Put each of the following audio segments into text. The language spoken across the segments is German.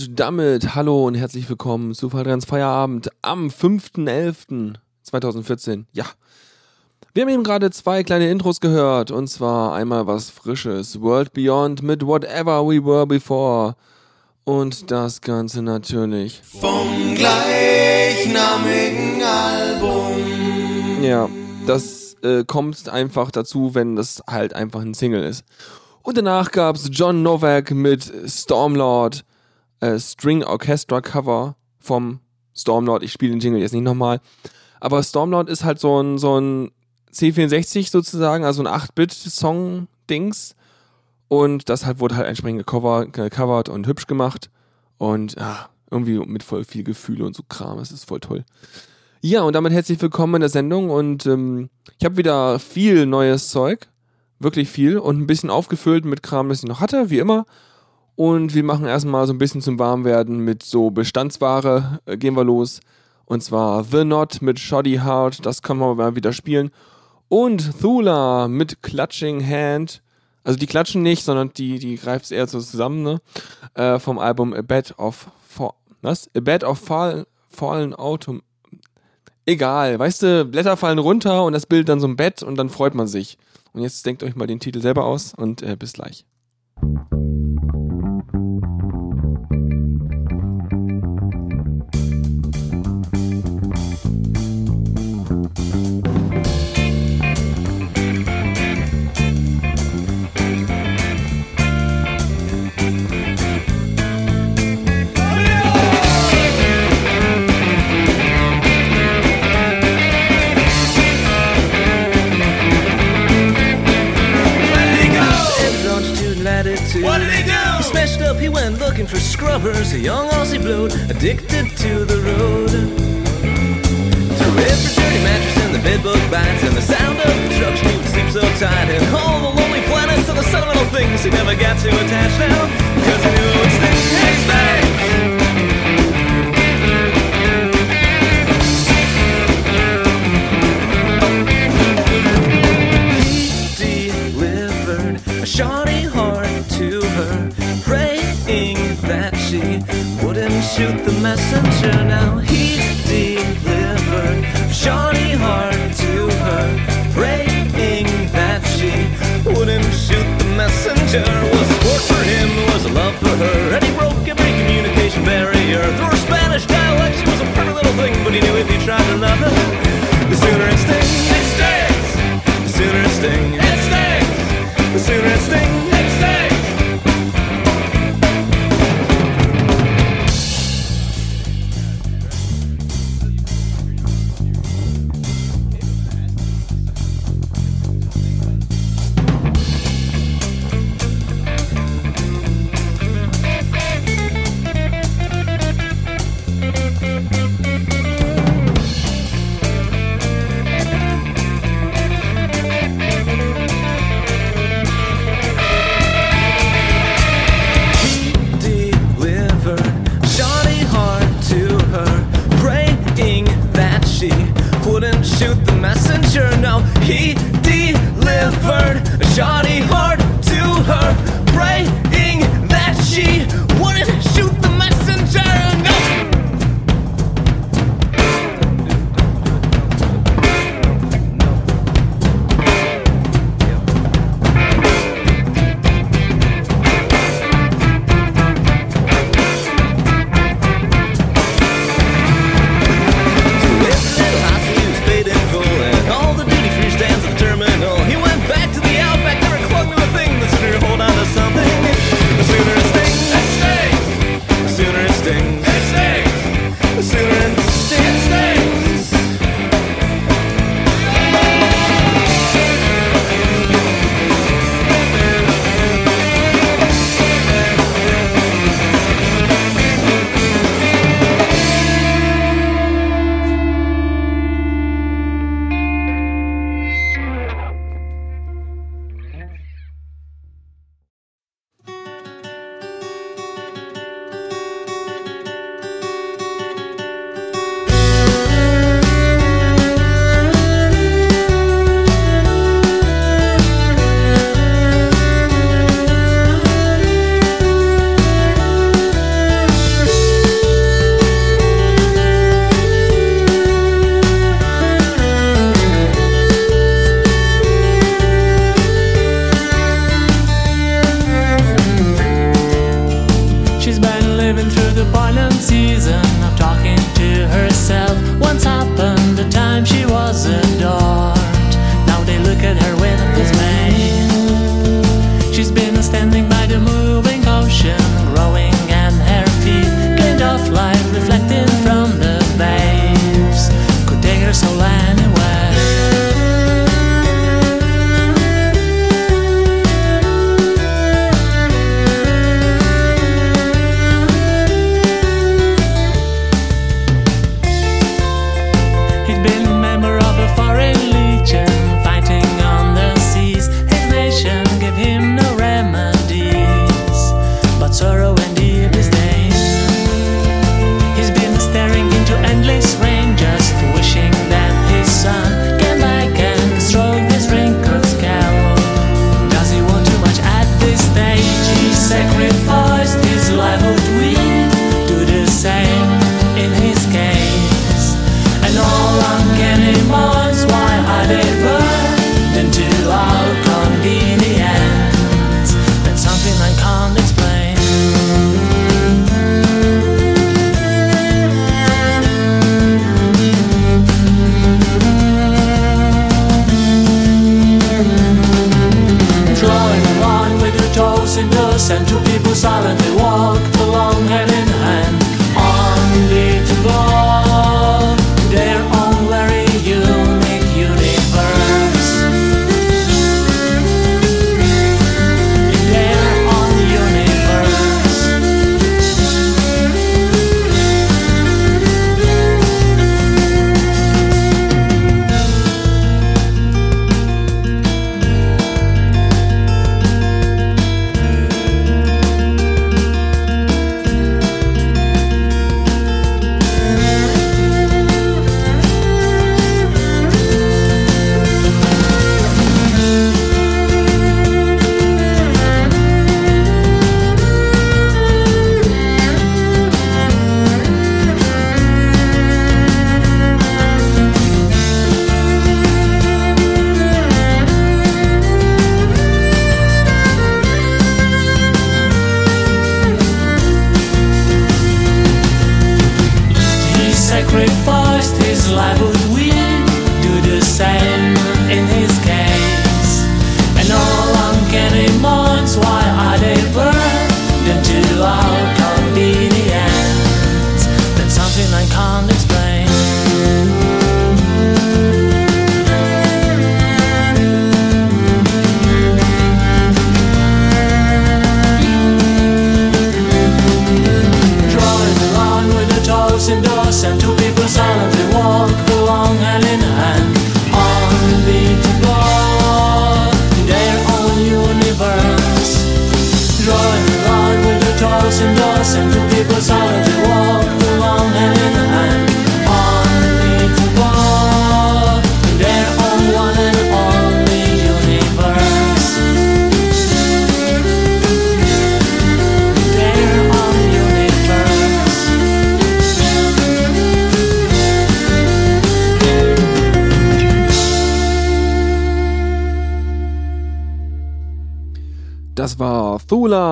Und damit hallo und herzlich willkommen zu Falltrans Feierabend am 5.11.2014. Ja, wir haben eben gerade zwei kleine Intros gehört und zwar einmal was Frisches, World Beyond mit Whatever We Were Before und das Ganze natürlich vom gleichnamigen Album. Ja, das äh, kommt einfach dazu, wenn das halt einfach ein Single ist. Und danach gab's John Novak mit Stormlord äh, String Orchestra Cover vom Stormlord. Ich spiele den Jingle jetzt nicht nochmal. Aber Stormlord ist halt so ein, so ein C64 sozusagen, also ein 8-Bit-Song-Dings. Und das halt wurde halt entsprechend gecovert, und hübsch gemacht. Und ah, irgendwie mit voll viel Gefühle und so Kram. Das ist voll toll. Ja, und damit herzlich willkommen in der Sendung. Und ähm, ich habe wieder viel neues Zeug. Wirklich viel. Und ein bisschen aufgefüllt mit Kram, das ich noch hatte, wie immer. Und wir machen erstmal so ein bisschen zum Warmwerden mit so Bestandsware. Äh, gehen wir los. Und zwar The Knot mit Shoddy Heart. Das können wir mal wieder spielen. Und Thula mit Clutching Hand. Also die klatschen nicht, sondern die, die greift es eher so zusammen, ne? Äh, vom Album A Bed of Fall, was? A Bed of Fall, Fallen Autumn. Egal, weißt du, Blätter fallen runter und das Bild dann so ein Bett und dann freut man sich. Und jetzt denkt euch mal den Titel selber aus und äh, bis gleich. Looking for scrubbers, a young Aussie bloat, addicted to the road. Through every dirty mattress and the bedbug bites, and the sound of construction, he would sleep so tight. And all the lonely planets and the sentimental things he never got to attach now, cause he knew it would sting. Hey, shoot the messenger. Now he delivered Shawnee heart to her, praying that she wouldn't shoot the messenger. Was sport for him, was a love for her, and he broke every communication barrier. Through her Spanish dialect, she was a pretty little thing, but he knew if he tried to love her, the sooner it stings, it stings. The sooner it stings, it stings. The sooner it stings.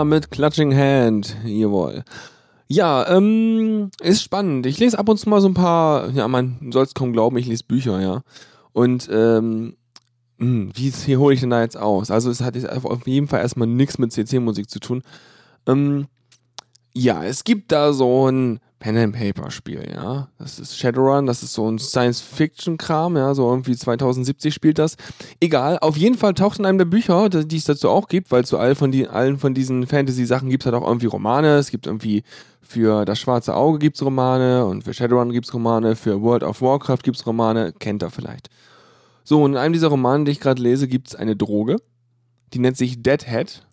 Mit Clutching Hand. Jawohl. Ja, ähm, ist spannend. Ich lese ab und zu mal so ein paar, ja, man soll es kaum glauben, ich lese Bücher, ja. Und, ähm, mh, hm, wie wie hole ich denn da jetzt aus? Also, es hat jetzt auf jeden Fall erstmal nichts mit CC-Musik zu tun. Ähm, ja, es gibt da so ein Pen and Paper Spiel, ja. Das ist Shadowrun, das ist so ein Science Fiction Kram, ja, so irgendwie 2070 spielt das. Egal, auf jeden Fall taucht in einem der Bücher, die es dazu auch gibt, weil zu all von die, allen von diesen Fantasy Sachen gibt es halt auch irgendwie Romane, es gibt irgendwie für das schwarze Auge gibt's Romane und für Shadowrun gibt's Romane, für World of Warcraft gibt's Romane, kennt ihr vielleicht. So, und in einem dieser Romane, die ich gerade lese, gibt's eine Droge, die nennt sich Deadhead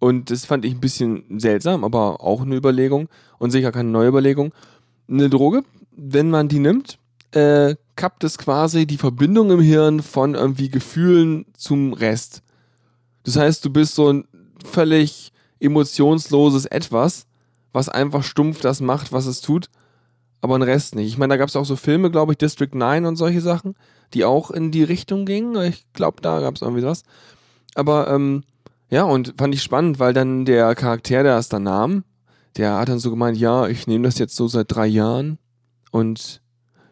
und das fand ich ein bisschen seltsam, aber auch eine Überlegung und sicher keine neue Überlegung. Eine Droge, wenn man die nimmt, äh, kappt es quasi die Verbindung im Hirn von irgendwie Gefühlen zum Rest. Das heißt, du bist so ein völlig emotionsloses Etwas, was einfach stumpf das macht, was es tut, aber den Rest nicht. Ich meine, da gab es auch so Filme, glaube ich, District 9 und solche Sachen, die auch in die Richtung gingen. Ich glaube, da gab es irgendwie was. Aber ähm, ja, und fand ich spannend, weil dann der Charakter, der es dann nahm, der hat dann so gemeint, ja, ich nehme das jetzt so seit drei Jahren und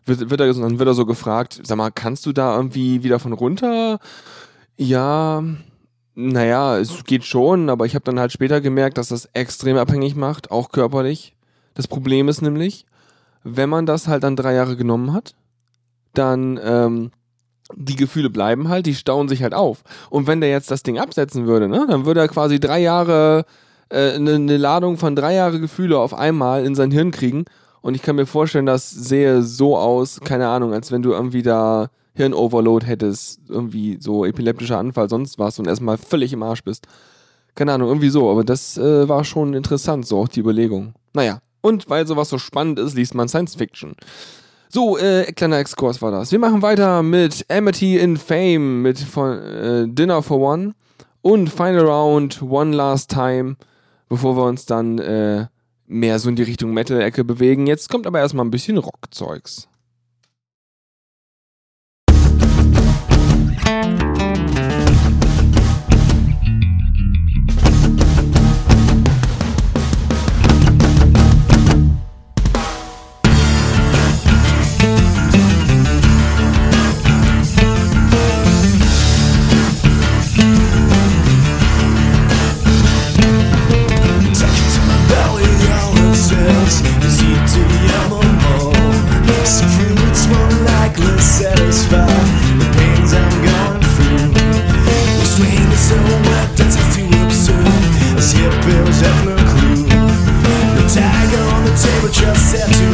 wird, wird er, dann wird er so gefragt, sag mal, kannst du da irgendwie wieder von runter? Ja, naja, es geht schon, aber ich habe dann halt später gemerkt, dass das extrem abhängig macht, auch körperlich. Das Problem ist nämlich, wenn man das halt dann drei Jahre genommen hat, dann ähm, die Gefühle bleiben halt, die stauen sich halt auf. Und wenn der jetzt das Ding absetzen würde, ne, dann würde er quasi drei Jahre, äh, eine ne Ladung von drei Jahre Gefühle auf einmal in sein Hirn kriegen. Und ich kann mir vorstellen, das sähe so aus, keine Ahnung, als wenn du irgendwie da Hirnoverload hättest, irgendwie so epileptischer Anfall, sonst was und erstmal völlig im Arsch bist. Keine Ahnung, irgendwie so, aber das äh, war schon interessant, so auch die Überlegung. Naja, und weil sowas so spannend ist, liest man Science Fiction. So, äh, kleiner Exkurs war das. Wir machen weiter mit Amity in Fame mit von äh, Dinner for One und Final Round One Last Time, bevor wir uns dann äh, mehr so in die Richtung Metal-Ecke bewegen. Jetzt kommt aber erstmal ein bisschen Rockzeugs. Living bills have no clue. The tag on the table just said to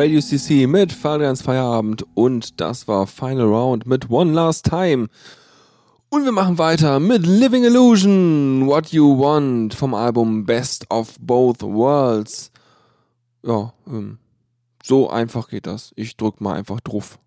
Radio CC mit Fabians Feierabend und das war Final Round mit One Last Time. Und wir machen weiter mit Living Illusion, What You Want vom Album Best of Both Worlds. Ja, ähm, so einfach geht das. Ich drück mal einfach drauf.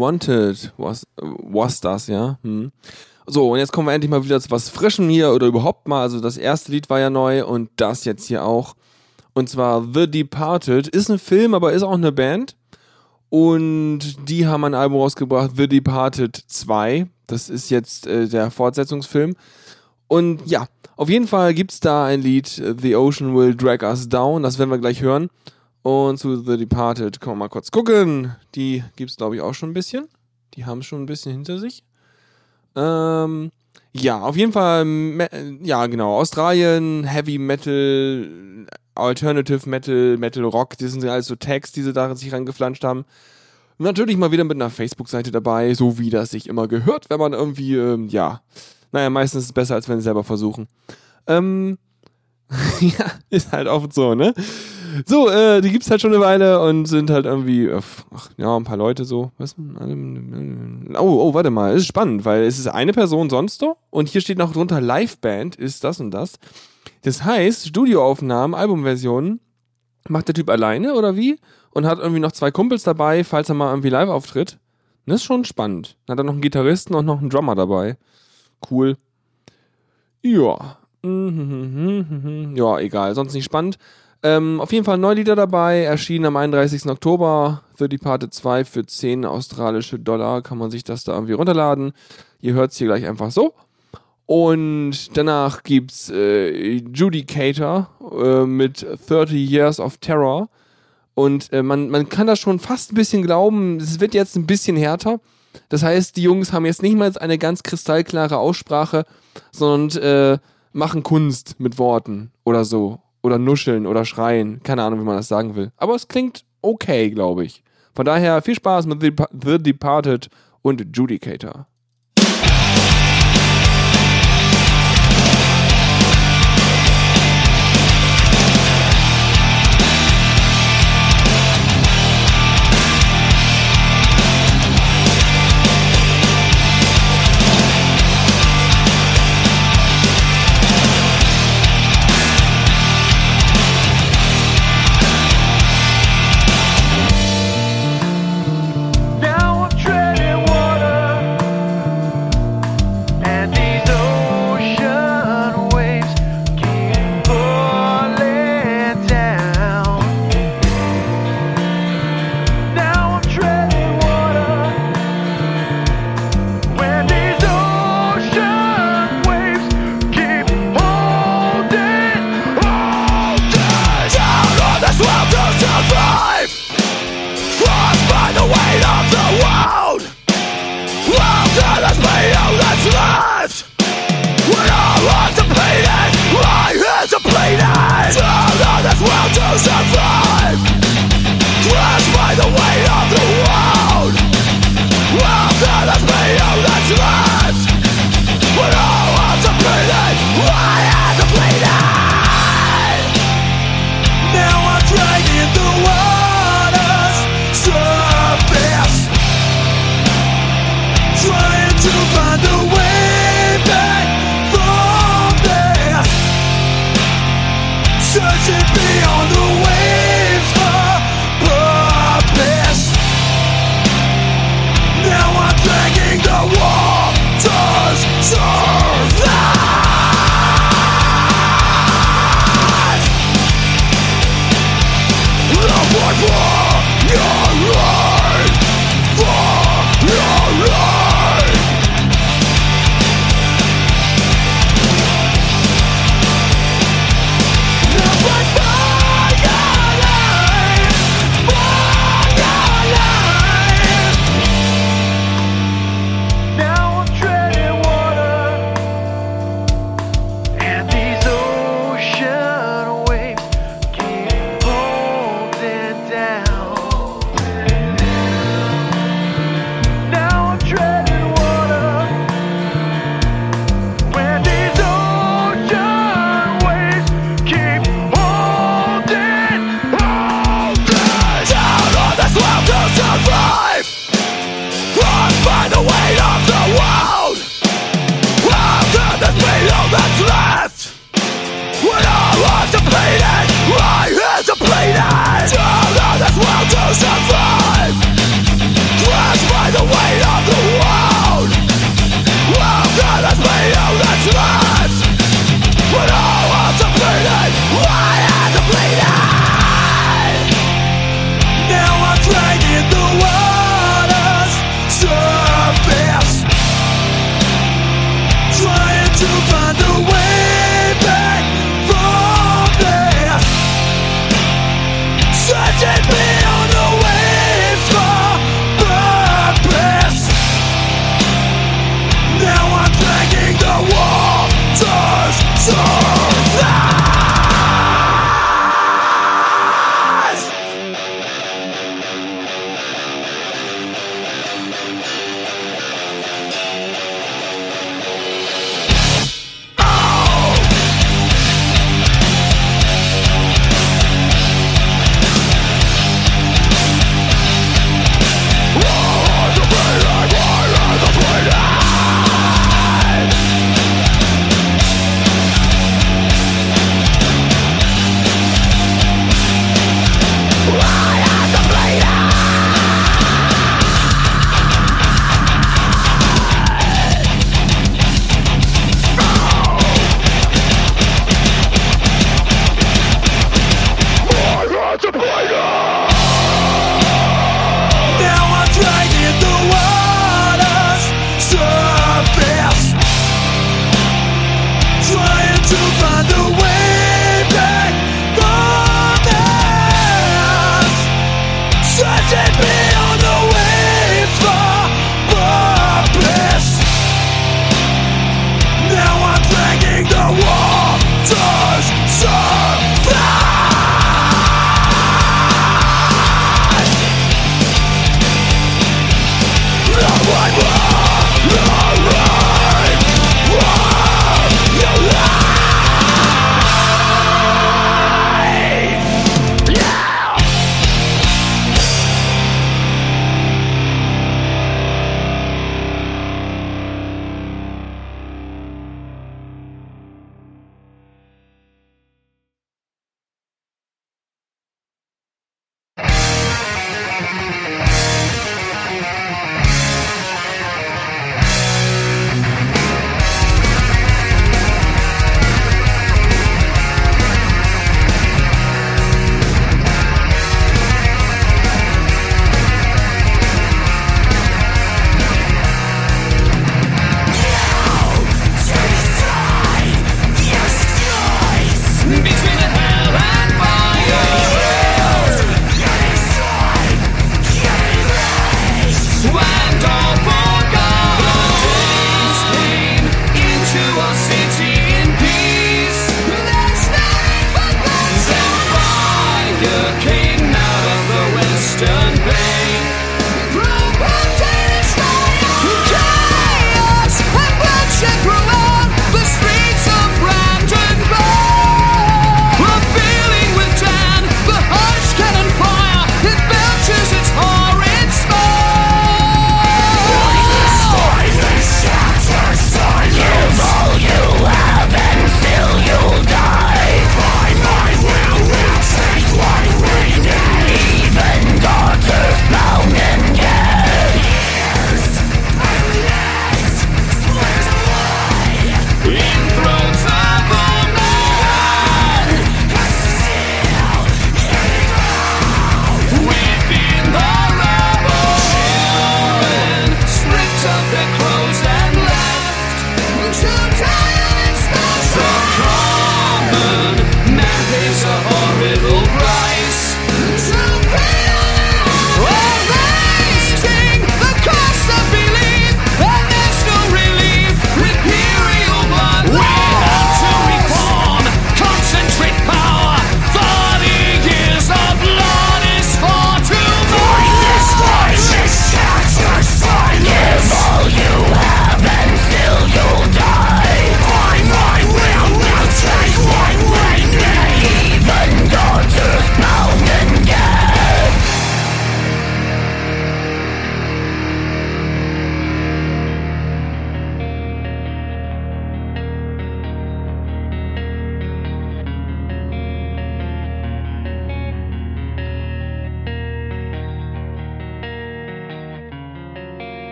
What You Wanted, was, was das, ja? Hm. So, und jetzt kommen wir endlich mal wieder zu was Frischem hier oder überhaupt mal. Also das erste Lied war ja neu und das jetzt hier auch. Und zwar The Departed. Ist ein Film, aber ist auch eine Band. Und die haben ein Album rausgebracht, The Departed 2. Das ist jetzt äh, der Fortsetzungsfilm. Und ja, auf jeden Fall gibt es da ein Lied, The Ocean Will Drag Us Down. Das werden wir gleich hören. Und zu The Departed können wir mal kurz gucken. Die gibt es, glaube ich, auch schon ein bisschen. Die haben es schon ein bisschen hinter sich. Ähm, ja, auf jeden Fall, ja, genau. Australien, Heavy Metal, Alternative Metal, Metal Rock, das sind alles so Tags, die sie da sich reingeflanscht haben. Natürlich mal wieder mit einer Facebook-Seite dabei, so wie das sich immer gehört, wenn man irgendwie, ähm, ja, naja, meistens ist es besser, als wenn sie selber versuchen. Ähm, ja, ist halt oft so, ne? So, äh, die gibt's halt schon eine Weile und sind halt irgendwie, äh, ach, ja, ein paar Leute so. Was? Oh, oh, warte mal, ist spannend, weil es ist eine Person sonst so und hier steht noch drunter Liveband ist das und das. Das heißt, Studioaufnahmen, Albumversionen macht der Typ alleine oder wie? Und hat irgendwie noch zwei Kumpels dabei, falls er mal irgendwie live auftritt. Das ist schon spannend. Dann hat er noch einen Gitarristen und noch einen Drummer dabei. Cool. Ja. Ja, egal. Sonst nicht spannend. Ähm, auf jeden Fall neun Lieder dabei, erschienen am 31. Oktober. The Departed 2 für 10 australische Dollar kann man sich das da irgendwie runterladen. Ihr hört es hier gleich einfach so. Und danach gibt's äh, Judicator äh, mit 30 Years of Terror. Und äh, man, man kann das schon fast ein bisschen glauben, es wird jetzt ein bisschen härter. Das heißt, die Jungs haben jetzt nicht mal eine ganz kristallklare Aussprache, sondern äh, machen Kunst mit Worten oder so oder nuscheln oder schreien. Keine Ahnung, wie man das sagen will. Aber es klingt okay, glaube ich. Von daher viel Spaß mit The, The Departed und Judicator.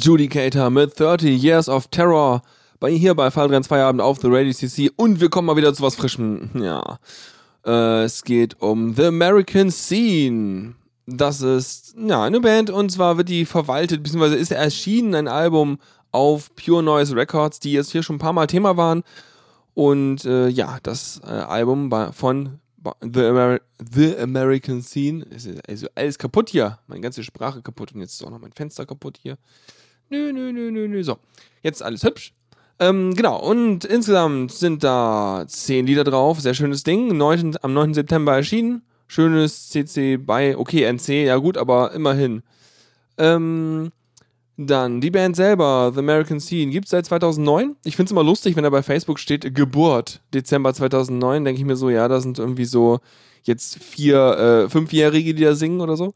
Das war Judicator mit 30 Years of Terror. Bei hier bei Fallrenns Feierabend auf The Radio CC. Und wir kommen mal wieder zu was Frischem. Ja. Äh, es geht um The American Scene. Das ist ja eine Band und zwar wird die verwaltet, beziehungsweise ist erschienen ein Album auf Pure Noise Records, die jetzt hier schon ein paar Mal Thema waren. Und äh, ja, das äh, Album von The, Ameri The American Scene. Also alles kaputt hier. Meine ganze Sprache kaputt und jetzt ist auch noch mein Fenster kaputt hier. Nö, nö, nö, nö, nö. So, jetzt alles hübsch. Ähm, genau, und insgesamt sind da zehn Lieder drauf. Sehr schönes Ding. 9, am 9. September erschienen. Schönes CC bei, okay, NC, ja gut, aber immerhin. Ähm, dann die Band selber, The American Scene, gibt es seit 2009. Ich finde es immer lustig, wenn da bei Facebook steht Geburt, Dezember 2009. Denke ich mir so, ja, da sind irgendwie so jetzt vier, äh, fünfjährige, die da singen oder so.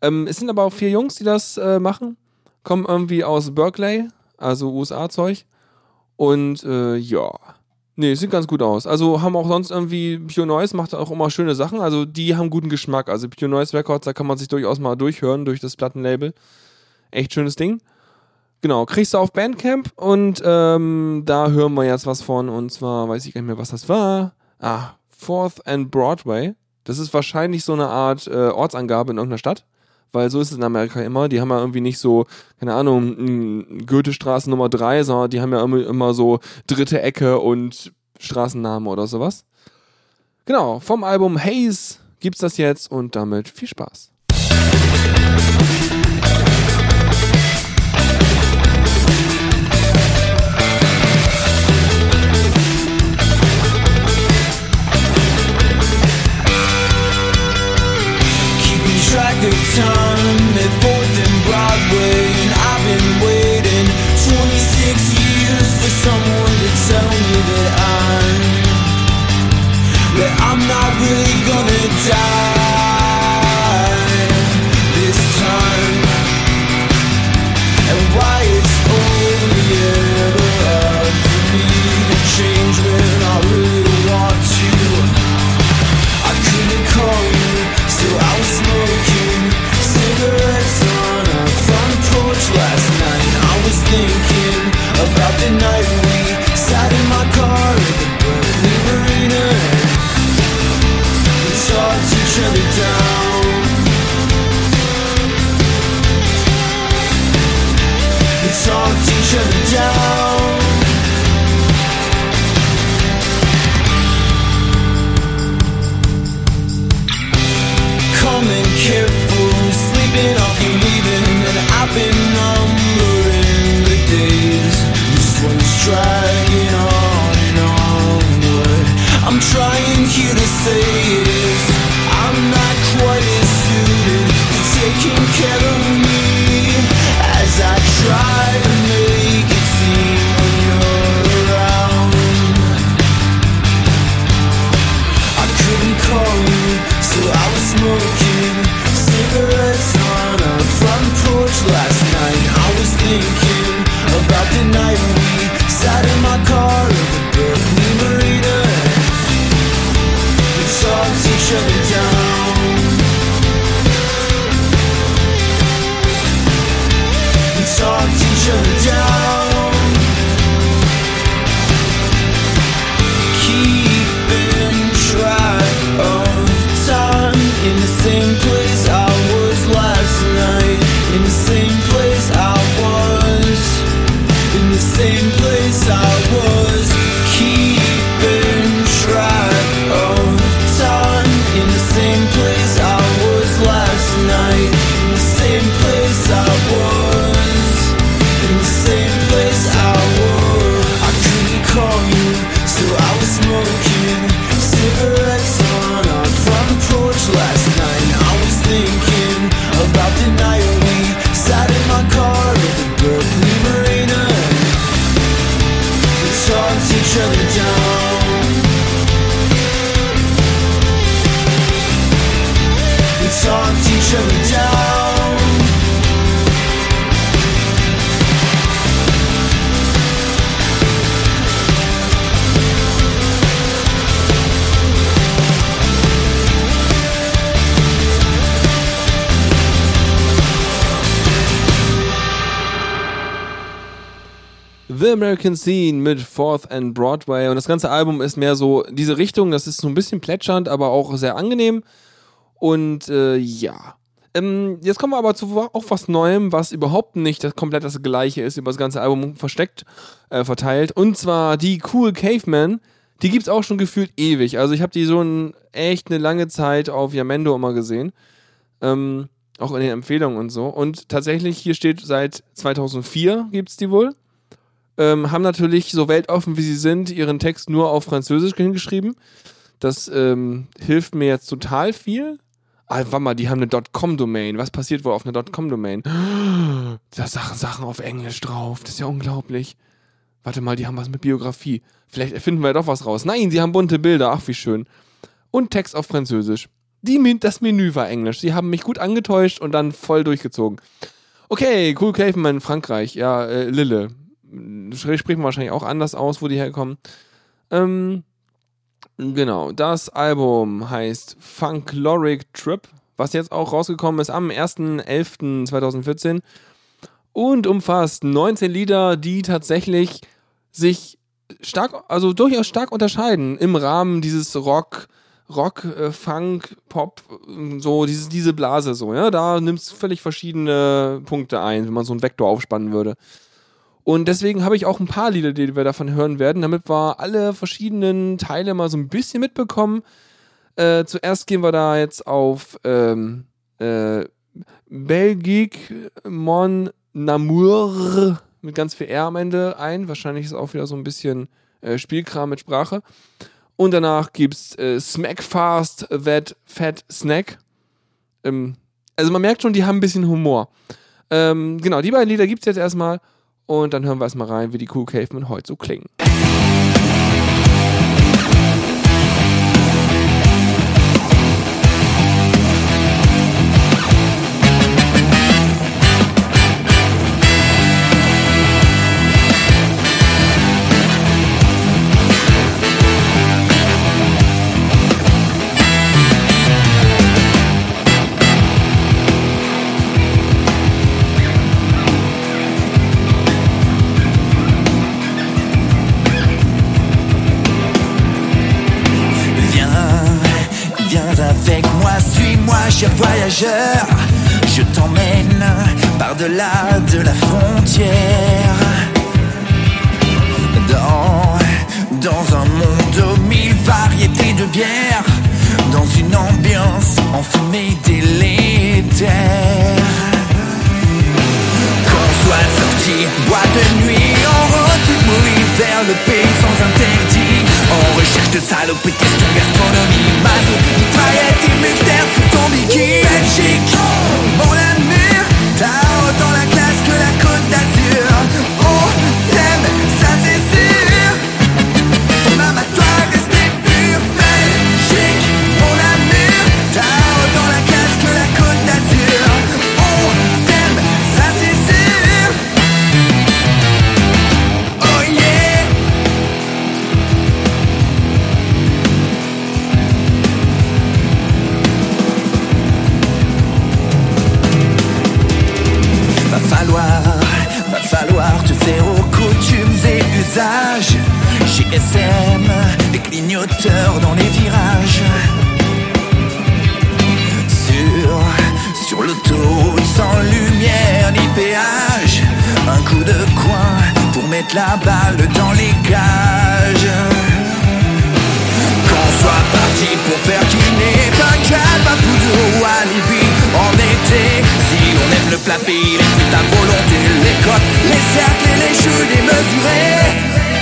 Ähm, es sind aber auch vier Jungs, die das äh, machen. Kommen irgendwie aus Berkeley, also USA-Zeug. Und äh, ja, nee, sieht ganz gut aus. Also haben auch sonst irgendwie, Pure Noise macht auch immer schöne Sachen. Also die haben guten Geschmack. Also Pure Noise Records, da kann man sich durchaus mal durchhören durch das Plattenlabel. Echt schönes Ding. Genau, kriegst du auf Bandcamp und ähm, da hören wir jetzt was von. Und zwar weiß ich gar nicht mehr, was das war. Ah, Fourth and Broadway. Das ist wahrscheinlich so eine Art äh, Ortsangabe in irgendeiner Stadt. Weil so ist es in Amerika immer. Die haben ja irgendwie nicht so, keine Ahnung, Goethestraße Nummer 3, sondern die haben ja immer, immer so dritte Ecke und Straßennamen oder sowas. Genau, vom Album Haze gibt's das jetzt und damit viel Spaß. Of time at Fourth and Broadway, and I've been waiting 26 years for someone to tell me that I'm that I'm not really gonna die American Scene mit Fourth and Broadway. Und das ganze Album ist mehr so diese Richtung. Das ist so ein bisschen plätschernd, aber auch sehr angenehm. Und äh, ja. Ähm, jetzt kommen wir aber zu auch was Neuem, was überhaupt nicht das komplett das gleiche ist, über das ganze Album versteckt, äh, verteilt. Und zwar die Cool Caveman. Die gibt's auch schon gefühlt ewig. Also ich habe die so ein, echt eine lange Zeit auf Yamendo immer gesehen. Ähm, auch in den Empfehlungen und so. Und tatsächlich, hier steht seit 2004 gibt's die wohl ähm, haben natürlich, so weltoffen wie sie sind, ihren Text nur auf Französisch hingeschrieben. Das ähm, hilft mir jetzt total viel. Ah, warte mal, die haben eine .com-Domain. Was passiert wohl auf einer .com-Domain? Da Sachen, Sachen auf Englisch drauf. Das ist ja unglaublich. Warte mal, die haben was mit Biografie. Vielleicht erfinden wir doch was raus. Nein, sie haben bunte Bilder. Ach, wie schön. Und Text auf Französisch. Die, das Menü war Englisch. Sie haben mich gut angetäuscht und dann voll durchgezogen. Okay, Cool Caveman, Frankreich. Ja, äh, Lille. Spricht man wahrscheinlich auch anders aus, wo die herkommen. Ähm, genau, das Album heißt Funkloric Trip, was jetzt auch rausgekommen ist am 1.11.2014 und umfasst 19 Lieder, die tatsächlich sich stark, also durchaus stark unterscheiden im Rahmen dieses Rock, Rock, äh, Funk, Pop, so dieses, diese Blase so, ja, da nimmst völlig verschiedene Punkte ein, wenn man so einen Vektor aufspannen würde. Und deswegen habe ich auch ein paar Lieder, die wir davon hören werden, damit wir alle verschiedenen Teile mal so ein bisschen mitbekommen. Äh, zuerst gehen wir da jetzt auf ähm, äh, Belgique Mon Amour mit ganz viel R am Ende ein. Wahrscheinlich ist auch wieder so ein bisschen äh, Spielkram mit Sprache. Und danach gibt's äh, Smack Fast That Fat Snack. Ähm, also man merkt schon, die haben ein bisschen Humor. Ähm, genau, die beiden Lieder gibt's jetzt erstmal. Und dann hören wir erstmal rein, wie die Cool Cavemen heute so klingen. je t'emmène par-delà de la frontière. Dans, dans un monde aux mille variétés de bières, dans une ambiance enfumée délétère. Qu'on soit sorti, bois de nuit, on retourne vers le pays sans interdit. En recherche de saloperies, question gastronomie, maso, mitraillette et mystère, ton Mickey Magic. dans les virages. Sur, sur l'autoroute sans lumière ni péage. Un coup de coin pour mettre la balle dans les cages. Qu'on soit parti pour faire dîner, pas calme à Poudre à Libye en été. Si on aime le plat pays, les à volonté, les cotes, les cercles et les jeux démesurés.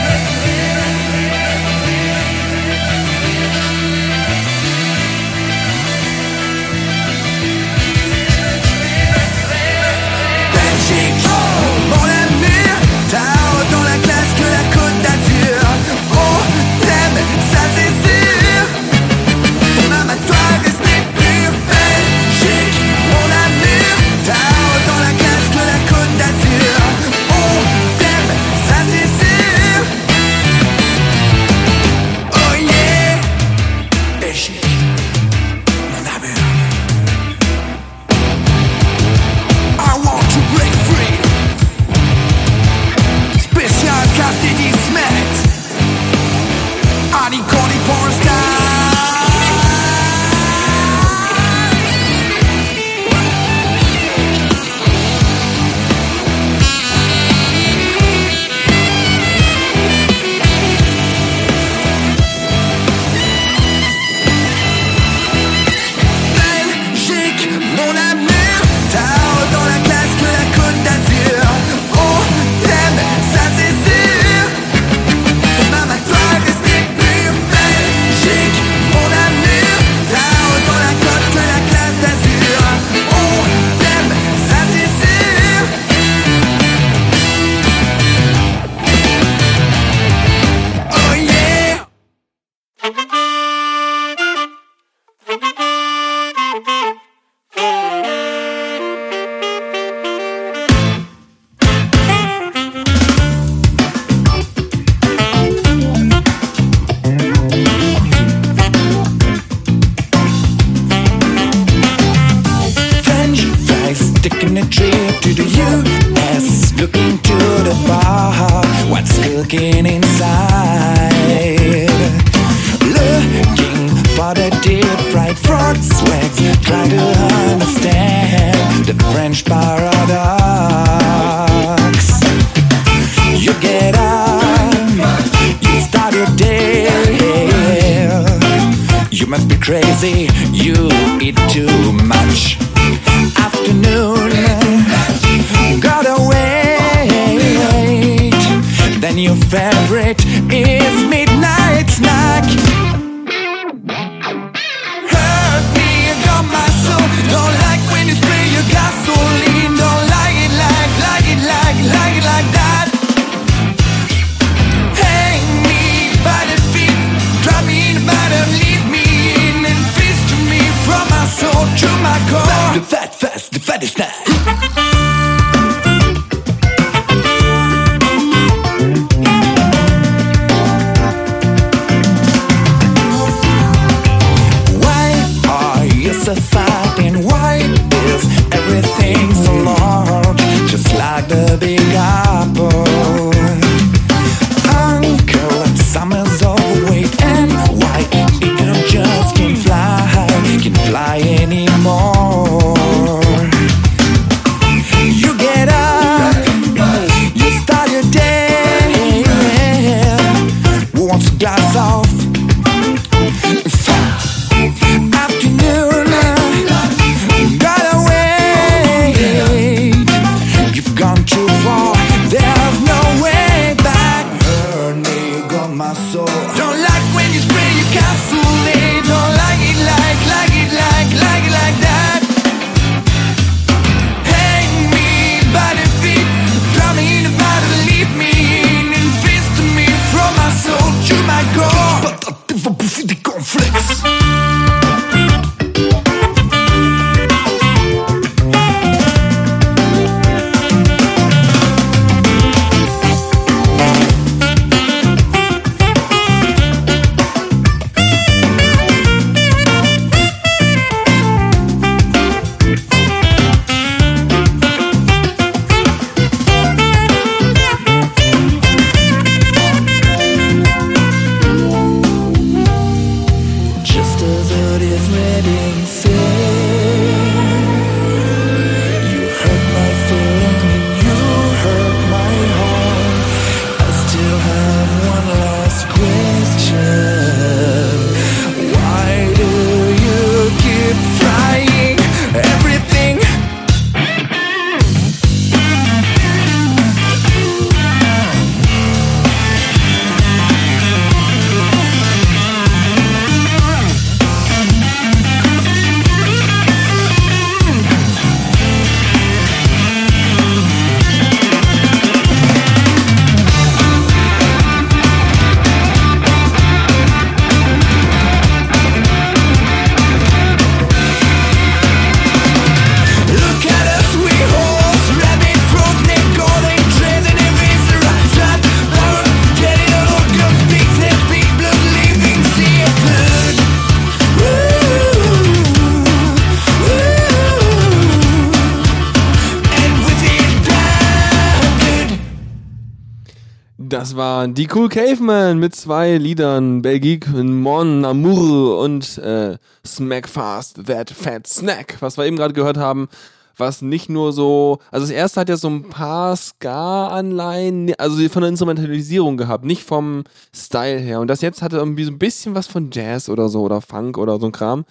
Cool Cavemen mit zwei Liedern, Belgique, Mon Amour und äh, Smack Fast That Fat Snack, was wir eben gerade gehört haben, was nicht nur so, also das erste hat ja so ein paar Ska-Anleihen, also von der Instrumentalisierung gehabt, nicht vom Style her. Und das jetzt hatte irgendwie so ein bisschen was von Jazz oder so oder Funk oder so ein Kram.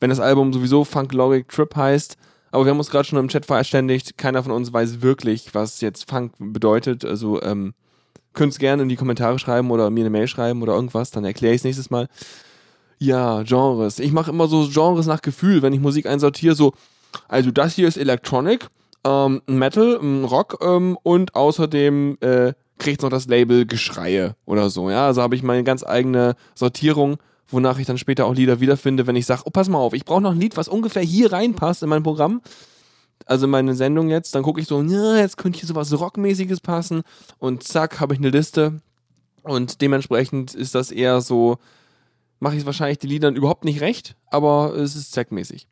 Wenn das Album sowieso Funk Logic Trip heißt, aber wir haben uns gerade schon im Chat verständigt, keiner von uns weiß wirklich, was jetzt Funk bedeutet. Also, ähm, könnt es gerne in die Kommentare schreiben oder mir eine Mail schreiben oder irgendwas, dann erkläre ich es nächstes Mal. Ja, Genres. Ich mache immer so Genres nach Gefühl, wenn ich Musik einsortiere, so, also das hier ist Electronic, ähm, Metal, ähm, Rock ähm, und außerdem äh, kriegt noch das Label Geschreie oder so, ja. Also habe ich meine ganz eigene Sortierung, wonach ich dann später auch Lieder wiederfinde, wenn ich sage, oh, pass mal auf, ich brauche noch ein Lied, was ungefähr hier reinpasst in mein Programm also in meine Sendung jetzt, dann gucke ich so, ja, jetzt könnte hier sowas Rockmäßiges passen und zack, habe ich eine Liste und dementsprechend ist das eher so, mache ich wahrscheinlich die Liedern überhaupt nicht recht, aber es ist zweckmäßig.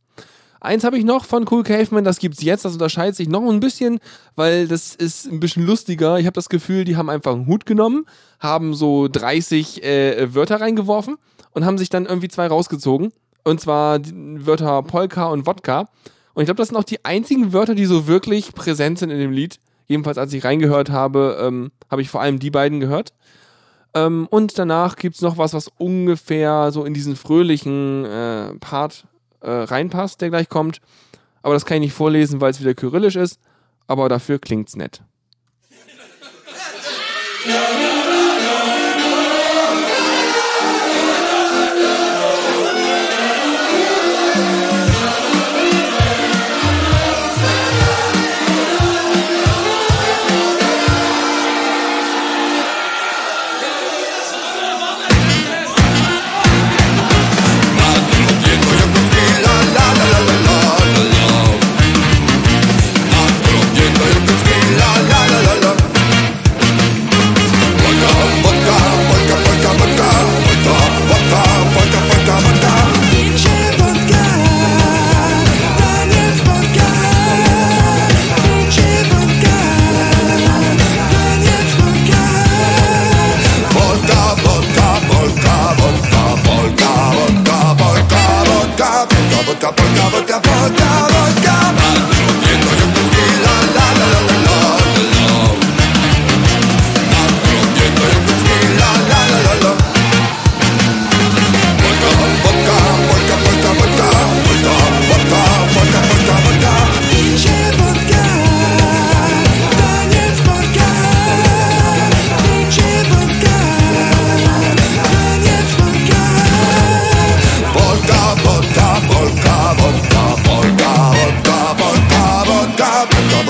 Eins habe ich noch von Cool Caveman, das gibt's jetzt, das unterscheidet sich noch ein bisschen, weil das ist ein bisschen lustiger. Ich habe das Gefühl, die haben einfach einen Hut genommen, haben so 30 äh, Wörter reingeworfen und haben sich dann irgendwie zwei rausgezogen. Und zwar die Wörter Polka und Wodka. Und ich glaube, das sind auch die einzigen Wörter, die so wirklich präsent sind in dem Lied. Jedenfalls, als ich reingehört habe, ähm, habe ich vor allem die beiden gehört. Ähm, und danach gibt es noch was, was ungefähr so in diesen fröhlichen äh, Part äh, reinpasst, der gleich kommt. Aber das kann ich nicht vorlesen, weil es wieder kyrillisch ist. Aber dafür klingt's nett.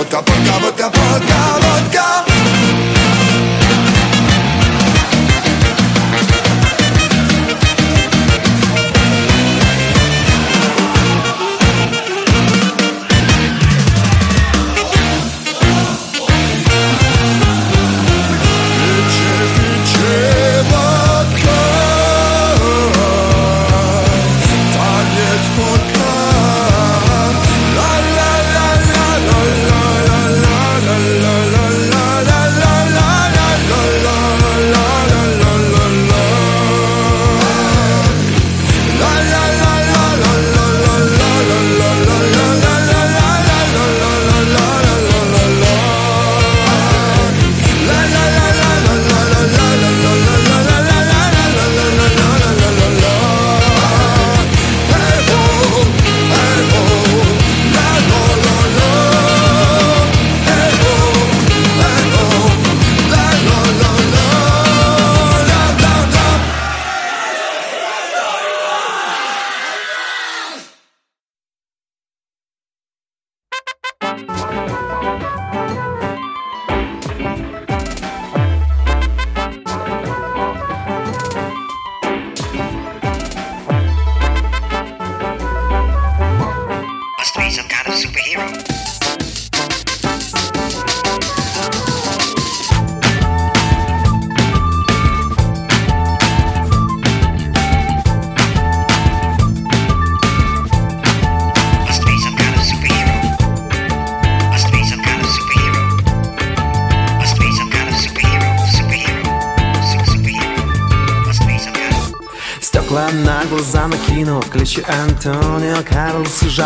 boca, boca, boca, boca.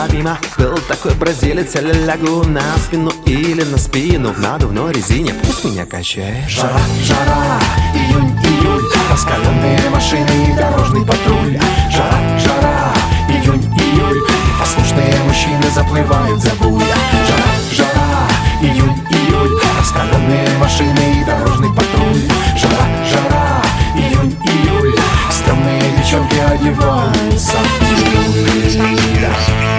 Жабима Был такой бразилец, я лягу на спину или на спину В надувной резине, пусть меня качает. Жара, жара, июнь, июль. Раскаленные машины и дорожный патруль. Жара, жара, июнь, июль. Послушные мужчины заплывают за буя Жара, жара, июнь, июль. Раскаленные машины и дорожный патруль. Жара, жара, июнь, июль. Стрёмные девчонки одеваются в тюль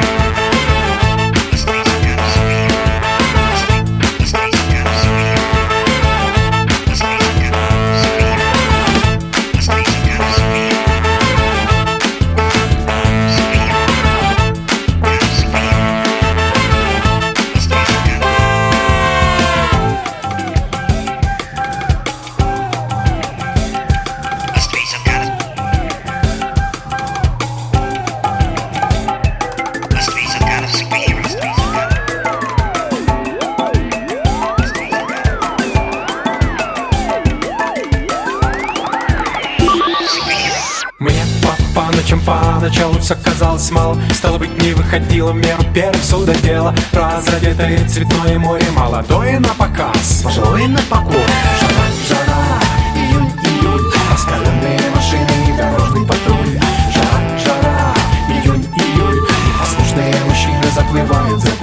все казалось мало Стало быть, не выходило в меру первых судодело Разодетое цветное море. Молодое на показ. Пожилое на покой. Жара, жара, июнь, июль Раскаленные машины и дорожный патруль. Жара, жара, июнь, июль Послушные мужчины заплывают за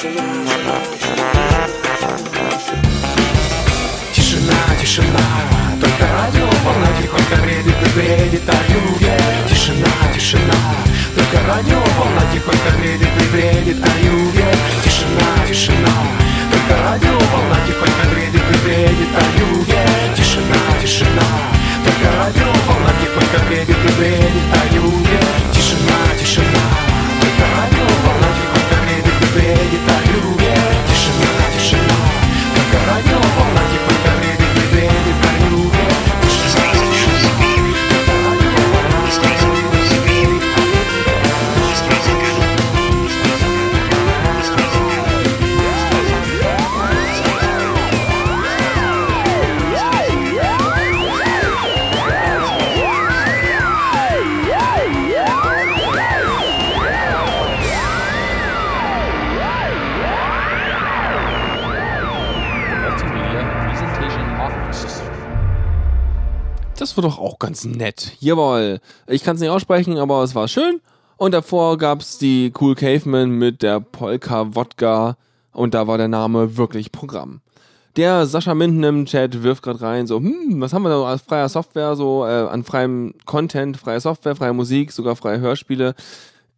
Тишина, тишина, только радио волна тихонько бредит и бредит о юге. Тишина, тишина, только радио волна тихонько бредит и бредит о юге. Тишина, тишина, только радио волна тихонько бредит и бредит о юге. Тишина, тишина, только радио волна тихонько бредит и бредит о юге. Тишина, тишина, war doch auch ganz nett. Jawohl. Ich kann es nicht aussprechen, aber es war schön. Und davor gab es die Cool Caveman mit der Polka Wodka. Und da war der Name wirklich Programm. Der Sascha Minden im Chat wirft gerade rein, so, hm, was haben wir da als freier Software, so äh, an freiem Content, freie Software, freie Musik, sogar freie Hörspiele.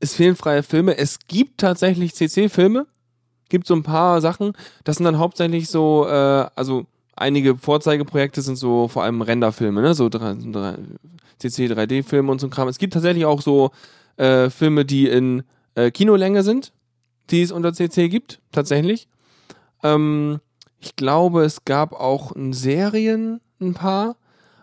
Es fehlen freie Filme. Es gibt tatsächlich CC-Filme. Gibt so ein paar Sachen. Das sind dann hauptsächlich so, äh, also einige Vorzeigeprojekte sind so vor allem Renderfilme, ne? So CC 3D-Filme und so ein Kram. Es gibt tatsächlich auch so äh, Filme, die in äh, Kinolänge sind, die es unter CC gibt, tatsächlich. Ähm, ich glaube, es gab auch in Serien ein paar.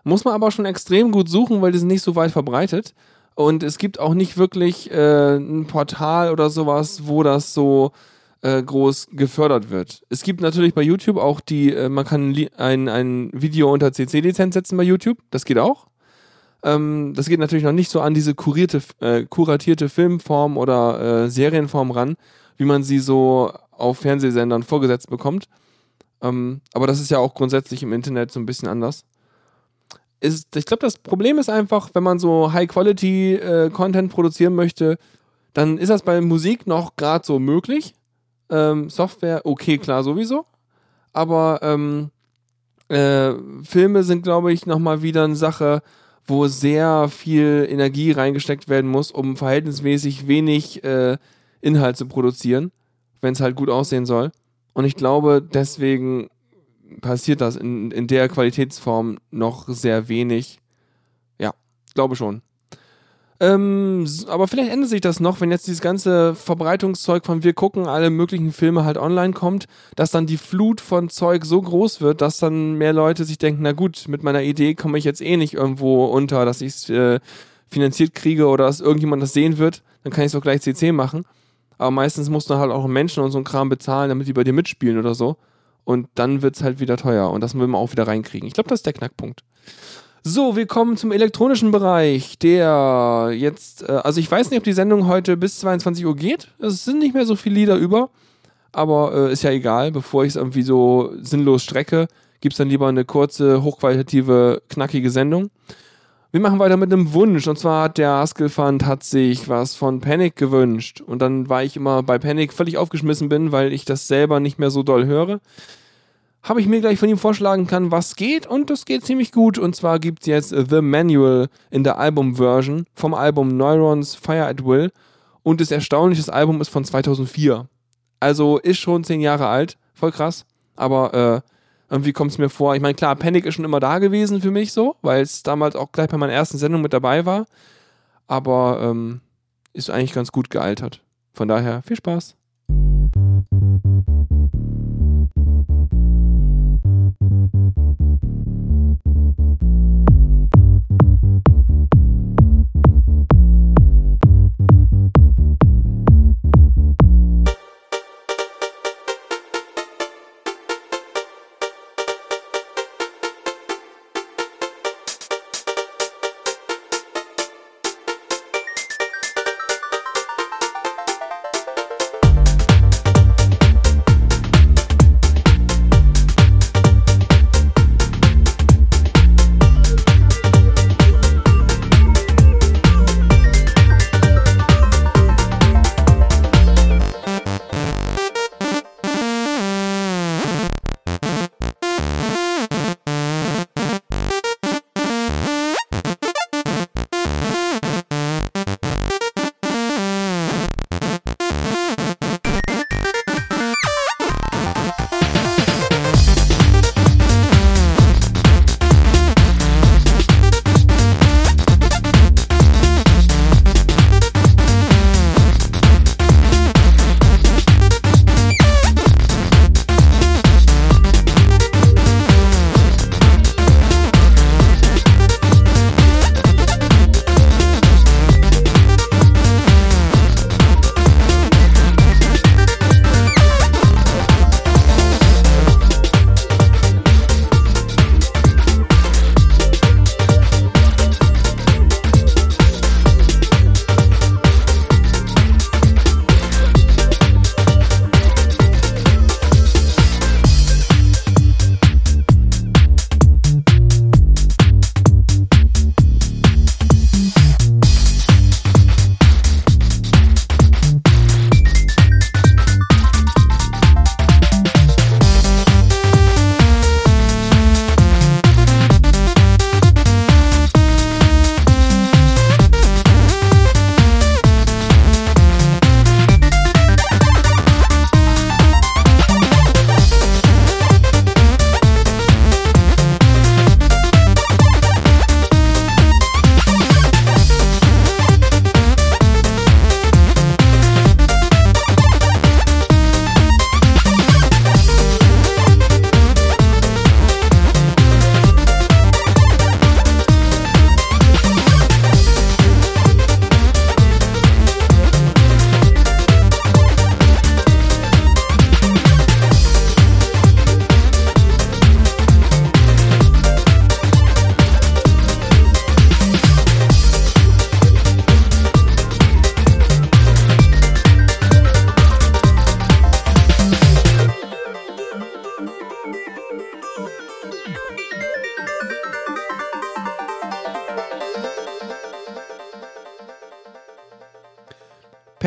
Muss man aber schon extrem gut suchen, weil die sind nicht so weit verbreitet. Und es gibt auch nicht wirklich äh, ein Portal oder sowas, wo das so äh, groß gefördert wird. Es gibt natürlich bei YouTube auch die, äh, man kann ein, ein Video unter CC-Lizenz setzen bei YouTube. Das geht auch. Ähm, das geht natürlich noch nicht so an diese kurierte, äh, kuratierte Filmform oder äh, Serienform ran, wie man sie so auf Fernsehsendern vorgesetzt bekommt. Ähm, aber das ist ja auch grundsätzlich im Internet so ein bisschen anders. Ist, ich glaube, das Problem ist einfach, wenn man so High-Quality-Content produzieren möchte, dann ist das bei Musik noch gerade so möglich. Ähm, Software, okay, klar, sowieso. Aber ähm, Äh, Filme sind, glaube ich, nochmal wieder eine Sache, wo sehr viel Energie reingesteckt werden muss, um verhältnismäßig wenig äh, Inhalt zu produzieren, wenn es halt gut aussehen soll. Und ich glaube, deswegen passiert das in, in der Qualitätsform noch sehr wenig. Ja, glaube schon. Ähm, aber vielleicht ändert sich das noch, wenn jetzt dieses ganze Verbreitungszeug von wir gucken alle möglichen Filme halt online kommt, dass dann die Flut von Zeug so groß wird, dass dann mehr Leute sich denken, na gut, mit meiner Idee komme ich jetzt eh nicht irgendwo unter, dass ich es äh, finanziert kriege oder dass irgendjemand das sehen wird, dann kann ich es auch gleich CC machen. Aber meistens musst du halt auch Menschen und so einen Kram bezahlen, damit die bei dir mitspielen oder so. Und dann wird es halt wieder teuer. Und das will man auch wieder reinkriegen. Ich glaube, das ist der Knackpunkt. So, wir kommen zum elektronischen Bereich, der jetzt, äh, also ich weiß nicht, ob die Sendung heute bis 22 Uhr geht. Es sind nicht mehr so viele Lieder über, aber äh, ist ja egal. Bevor ich es irgendwie so sinnlos strecke, gibt es dann lieber eine kurze, hochqualitative, knackige Sendung. Wir machen weiter mit einem Wunsch. Und zwar hat der Haskell-Fund hat sich was von Panic gewünscht. Und dann war ich immer bei Panic völlig aufgeschmissen bin, weil ich das selber nicht mehr so doll höre habe ich mir gleich von ihm vorschlagen kann, was geht und das geht ziemlich gut. Und zwar gibt es jetzt The Manual in der Album-Version vom Album Neurons Fire at Will. Und das erstaunliche das Album ist von 2004. Also ist schon zehn Jahre alt, voll krass. Aber äh, irgendwie kommt es mir vor, ich meine, klar, Panic ist schon immer da gewesen für mich so, weil es damals auch gleich bei meiner ersten Sendung mit dabei war. Aber ähm, ist eigentlich ganz gut gealtert. Von daher viel Spaß.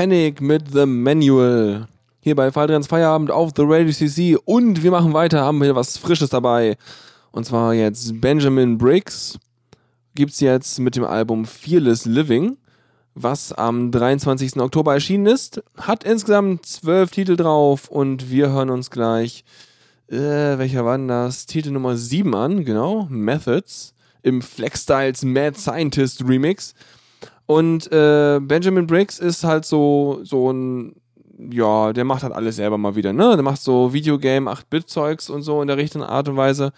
Panic mit The Manual. Hier bei Fadrians Feierabend auf The Radio CC. Und wir machen weiter, haben hier was Frisches dabei. Und zwar jetzt Benjamin Briggs gibt's jetzt mit dem Album Fearless Living, was am 23. Oktober erschienen ist. Hat insgesamt zwölf Titel drauf und wir hören uns gleich, äh, welcher war denn das? Titel Nummer 7 an, genau, Methods im Flex Styles Mad Scientist Remix. Und äh, Benjamin Briggs ist halt so, so ein, ja, der macht halt alles selber mal wieder, ne? Der macht so Videogame, 8-Bit-Zeugs und so in der richtigen Art und Weise.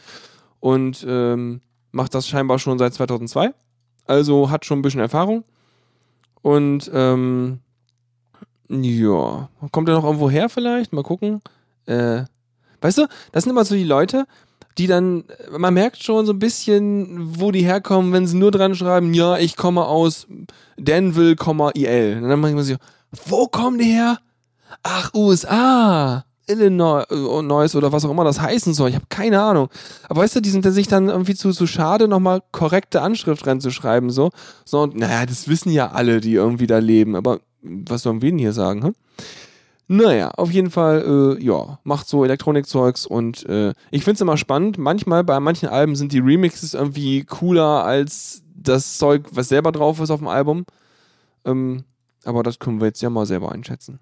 Und ähm, macht das scheinbar schon seit 2002. Also hat schon ein bisschen Erfahrung. Und ähm, ja, kommt er noch irgendwo her vielleicht? Mal gucken. Äh, weißt du, das sind immer so die Leute, die dann, man merkt schon so ein bisschen, wo die herkommen, wenn sie nur dran schreiben, ja, ich komme aus Danville, IL. Und dann manchmal so, wo kommen die her? Ach, USA. Illinois oder was auch immer das heißen soll. Ich habe keine Ahnung. Aber weißt du, die sind sich dann irgendwie zu, zu schade, nochmal korrekte Anschrift reinzuschreiben. So. so, und naja, das wissen ja alle, die irgendwie da leben. Aber was sollen wir denn hier sagen? Hm? Naja, auf jeden Fall, äh, ja, macht so Elektronikzeugs und äh, ich find's immer spannend. Manchmal, bei manchen Alben sind die Remixes irgendwie cooler als das Zeug, was selber drauf ist auf dem Album. Ähm, aber das können wir jetzt ja mal selber einschätzen.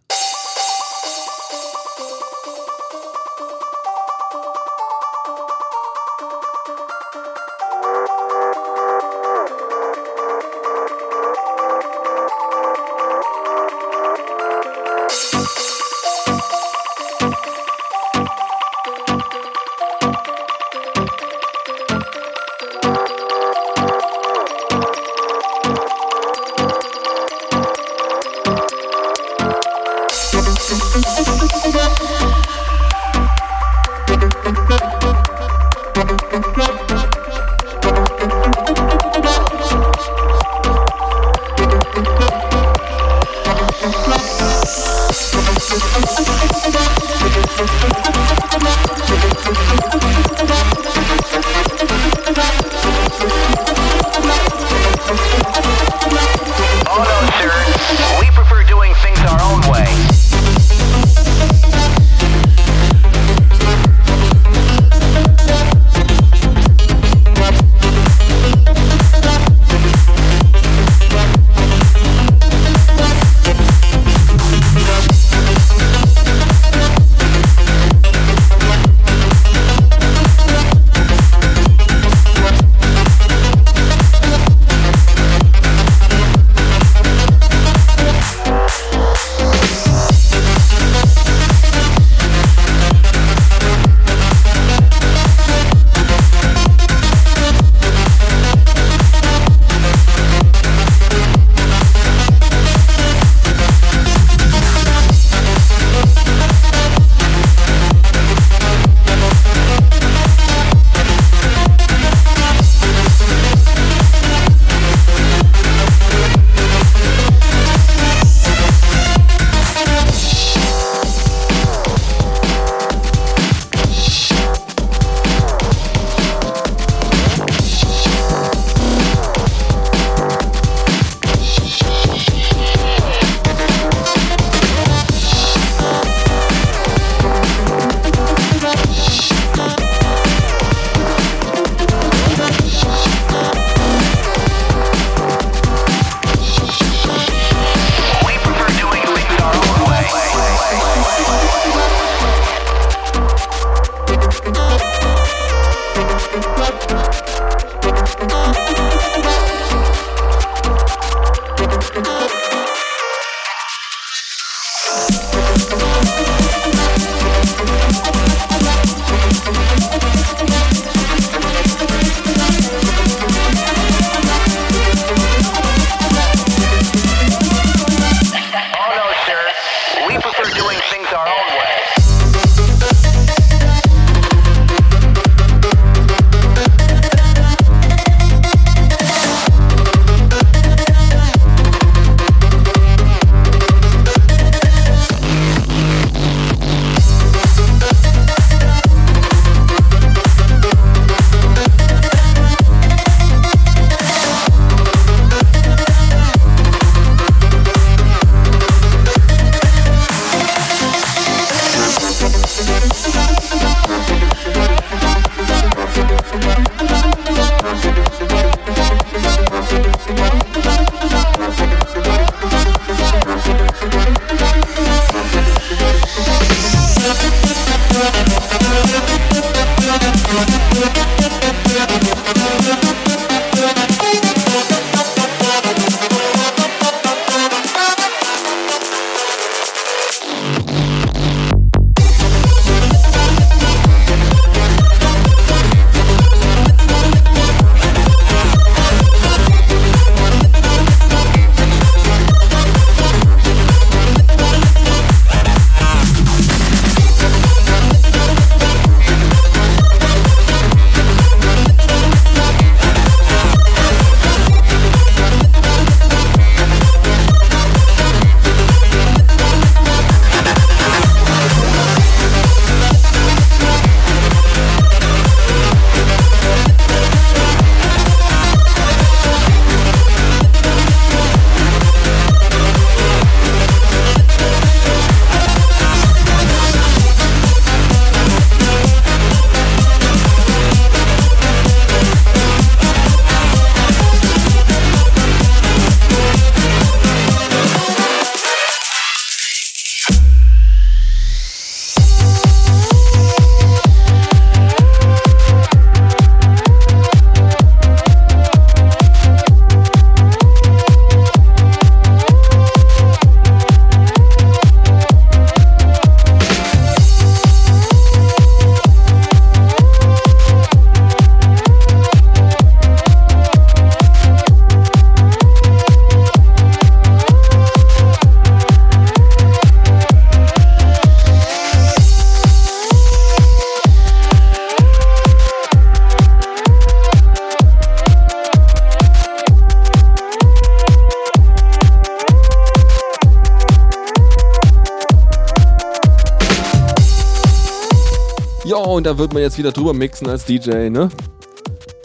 Wird man jetzt wieder drüber mixen als DJ, ne?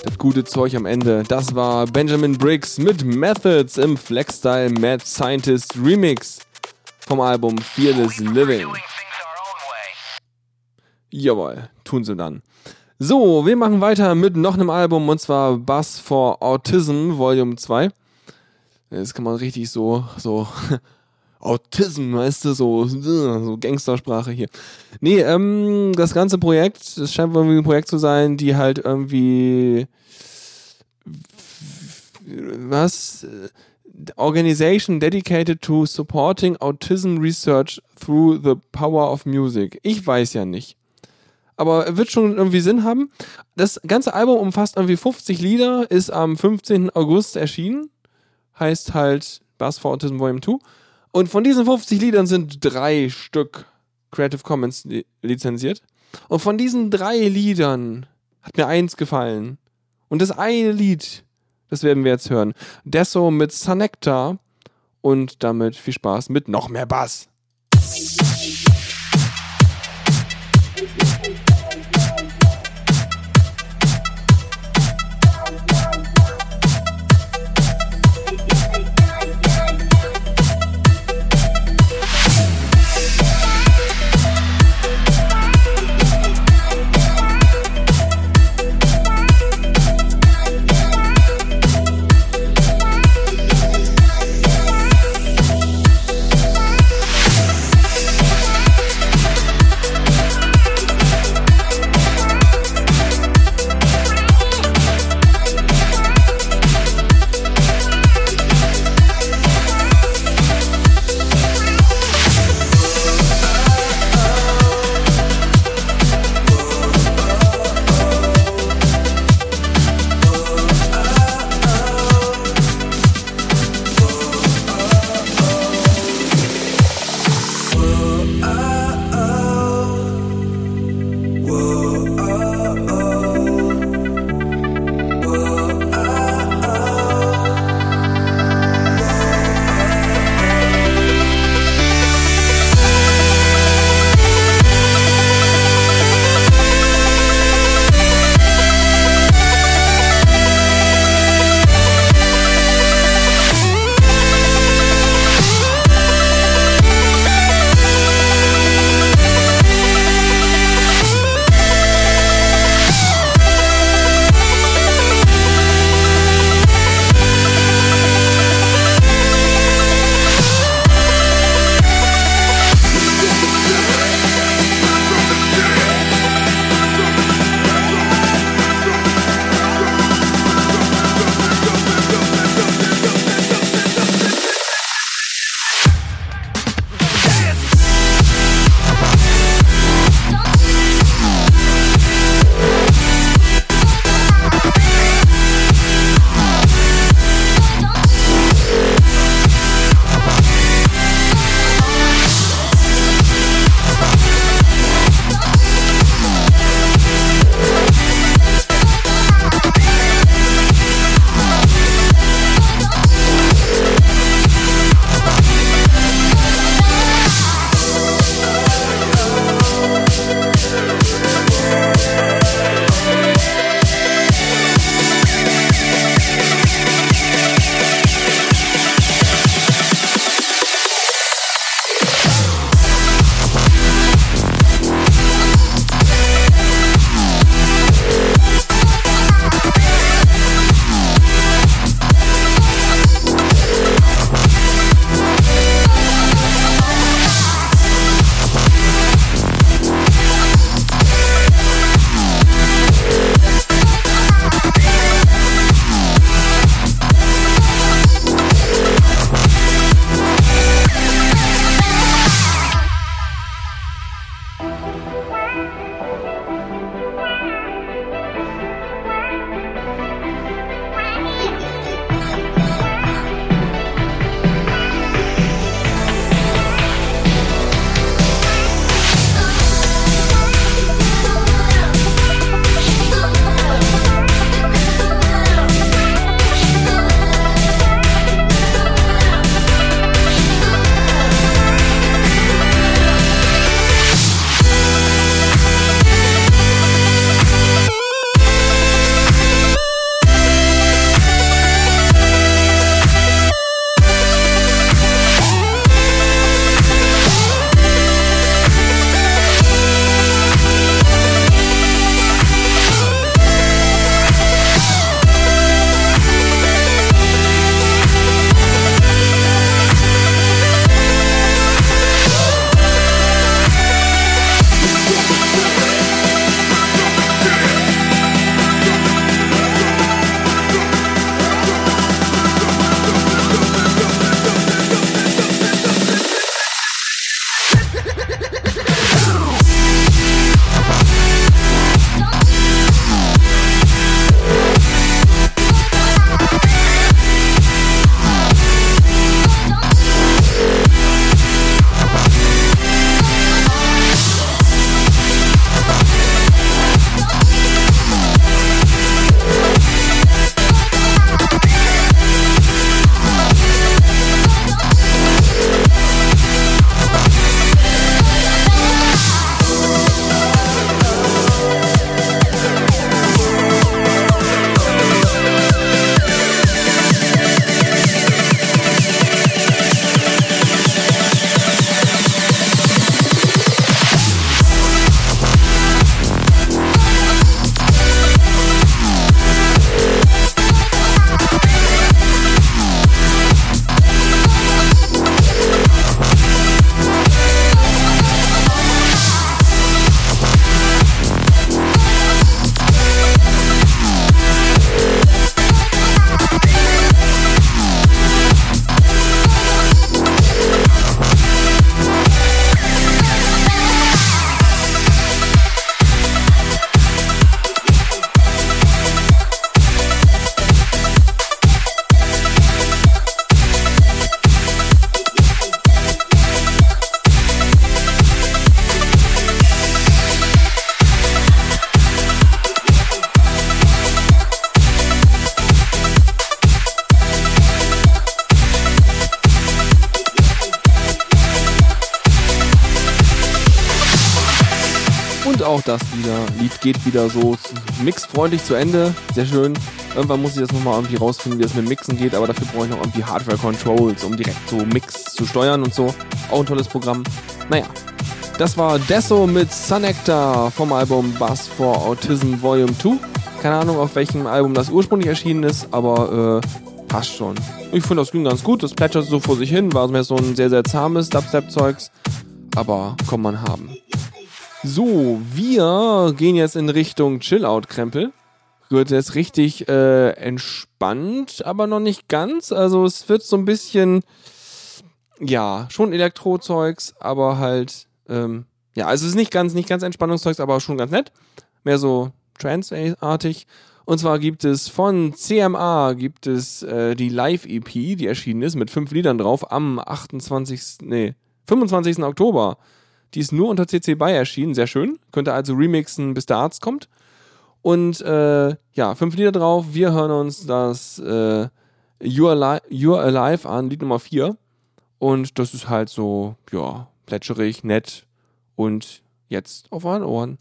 Das gute Zeug am Ende. Das war Benjamin Briggs mit Methods im Flexstyle Mad Scientist Remix vom Album Fearless Living. Jawohl, tun sie dann. So, wir machen weiter mit noch einem Album und zwar Bass for Autism Volume 2. Das kann man richtig so, so Autism, weißt du, so, so Gangstersprache hier. Nee, ähm, das ganze Projekt, das scheint irgendwie ein Projekt zu sein, die halt irgendwie was Organization dedicated to supporting autism research through the power of music. Ich weiß ja nicht. Aber wird schon irgendwie Sinn haben. Das ganze Album umfasst irgendwie 50 Lieder, ist am 15. August erschienen. Heißt halt Bass for Autism Volume 2. Und von diesen 50 Liedern sind drei Stück Creative Commons li lizenziert. Und von diesen drei Liedern hat mir eins gefallen. Und das eine Lied, das werden wir jetzt hören. Deso mit Sanecta. Und damit viel Spaß mit noch mehr Bass. Geht wieder so mixfreundlich zu Ende. Sehr schön. Irgendwann muss ich das nochmal irgendwie rausfinden, wie das mit Mixen geht, aber dafür brauche ich noch irgendwie Hardware-Controls, um direkt so Mix zu steuern und so. Auch ein tolles Programm. Naja. Das war Desso mit Sunectar vom Album Buzz for Autism Volume 2. Keine Ahnung, auf welchem Album das ursprünglich erschienen ist, aber äh, passt schon. Ich finde das ging ganz gut. Das plätschert so vor sich hin. War mehr so ein sehr, sehr zahmes Dubstep-Zeugs. Aber kann man haben. So, wir gehen jetzt in Richtung Chill-Out-Krempel. Wird jetzt richtig äh, entspannt, aber noch nicht ganz. Also es wird so ein bisschen, ja, schon Elektrozeugs, aber halt, ähm, ja, also es ist nicht ganz, nicht ganz Entspannungszeugs, aber schon ganz nett. Mehr so Trance-artig. Und zwar gibt es von CMA gibt es äh, die Live-EP, die erschienen ist, mit fünf Liedern drauf, am 28. Nee, 25. Oktober. Die ist nur unter CC BY erschienen, sehr schön. Könnt ihr also remixen, bis der Arzt kommt. Und äh, ja, fünf Lieder drauf. Wir hören uns das äh, You're, Alive, You're Alive an, Lied Nummer 4. Und das ist halt so, ja, plätscherig, nett. Und jetzt auf euren Ohren.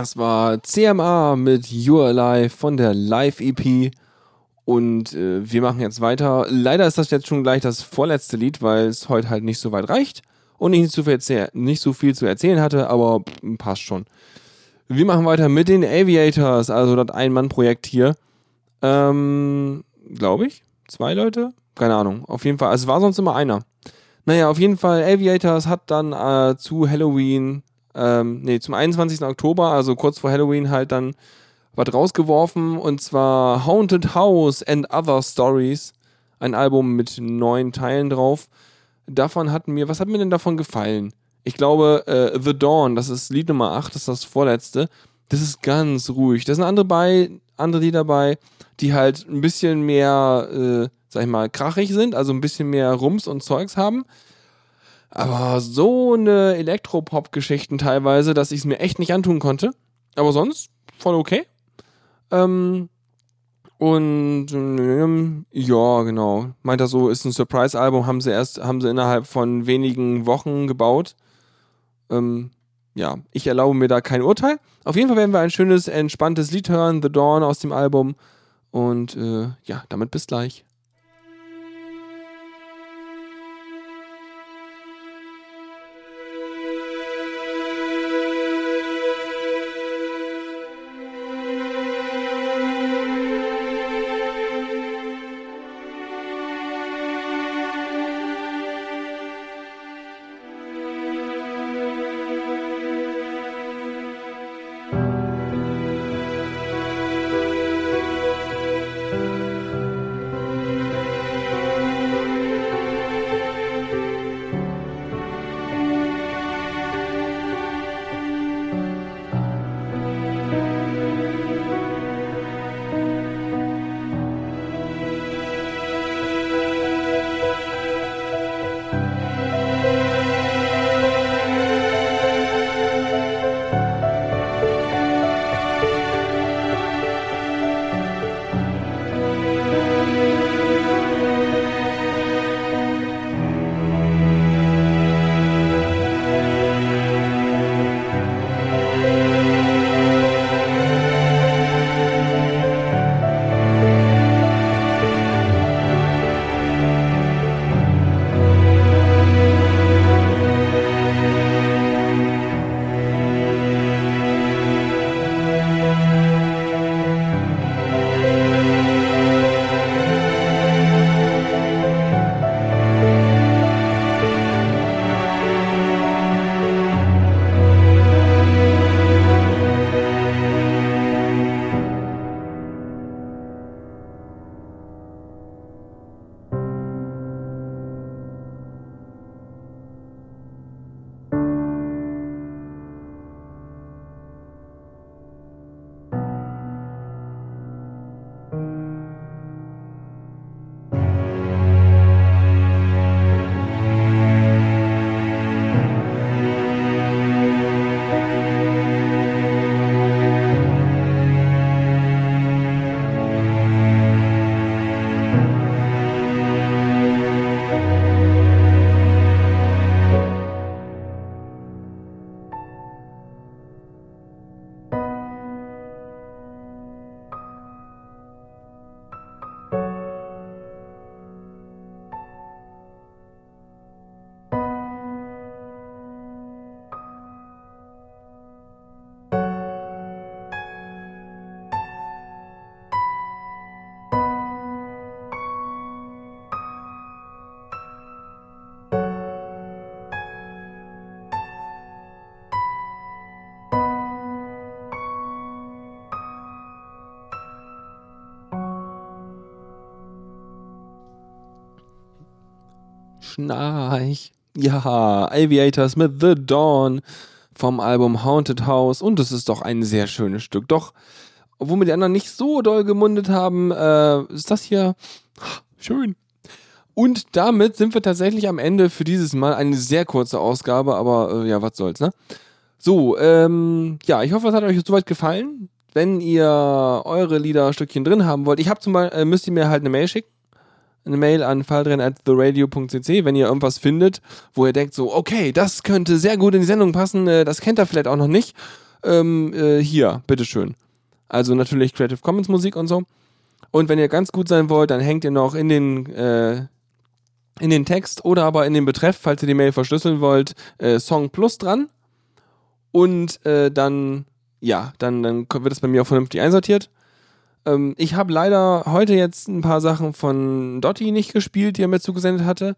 Das war CMA mit You're Alive von der Live-EP. Und äh, wir machen jetzt weiter. Leider ist das jetzt schon gleich das vorletzte Lied, weil es heute halt nicht so weit reicht und ich nicht so viel, nicht so viel zu erzählen hatte, aber passt schon. Wir machen weiter mit den Aviators, also das Ein-Mann-Projekt hier. Ähm, glaube ich. Zwei Leute? Keine Ahnung. Auf jeden Fall. Also es war sonst immer einer. Naja, auf jeden Fall, Aviators hat dann äh, zu Halloween, ähm, nee, zum 21. Oktober, also kurz vor Halloween, halt dann was rausgeworfen und zwar Haunted House and Other Stories. Ein Album mit neun Teilen drauf. Davon hat mir, was hat mir denn davon gefallen? Ich glaube, äh, The Dawn, das ist Lied Nummer 8, das ist das vorletzte. Das ist ganz ruhig. Da sind andere, bei, andere Lieder dabei, die halt ein bisschen mehr, äh, sag ich mal, krachig sind, also ein bisschen mehr Rums und Zeugs haben. Aber so eine Elektropop-Geschichten teilweise, dass ich es mir echt nicht antun konnte. Aber sonst voll okay. Ähm, und ähm, ja, genau. Meint er so, ist ein Surprise-Album, haben sie erst, haben sie innerhalb von wenigen Wochen gebaut. Ähm, ja, ich erlaube mir da kein Urteil. Auf jeden Fall werden wir ein schönes, entspanntes Lied hören, The Dawn aus dem Album. Und äh, ja, damit bis gleich. Schnarch. Ja, Aviators mit The Dawn vom Album Haunted House. Und es ist doch ein sehr schönes Stück. Doch, obwohl mir die anderen nicht so doll gemundet haben, äh, ist das hier schön. Und damit sind wir tatsächlich am Ende für dieses Mal. Eine sehr kurze Ausgabe, aber äh, ja, was soll's, ne? So, ähm, ja, ich hoffe, es hat euch soweit gefallen. Wenn ihr eure Liederstückchen drin haben wollt, ich habe zum Beispiel, äh, müsst ihr mir halt eine Mail schicken eine Mail an faldren at theradio.cc, wenn ihr irgendwas findet, wo ihr denkt so, okay, das könnte sehr gut in die Sendung passen, äh, das kennt ihr vielleicht auch noch nicht. ähm, äh, hier, bitteschön. Also natürlich Creative Commons Musik und so. Und wenn ihr ganz gut sein wollt, dann hängt ihr noch in den, äh, in den Text oder aber in den Betreff, falls ihr die Mail verschlüsseln wollt, äh, Song Plus dran. Und äh, dann, ja, dann, dann wird es bei mir auch vernünftig einsortiert. Ähm, ich habe leider heute jetzt ein paar Sachen von Dotti nicht gespielt, die er mir zugesendet hatte,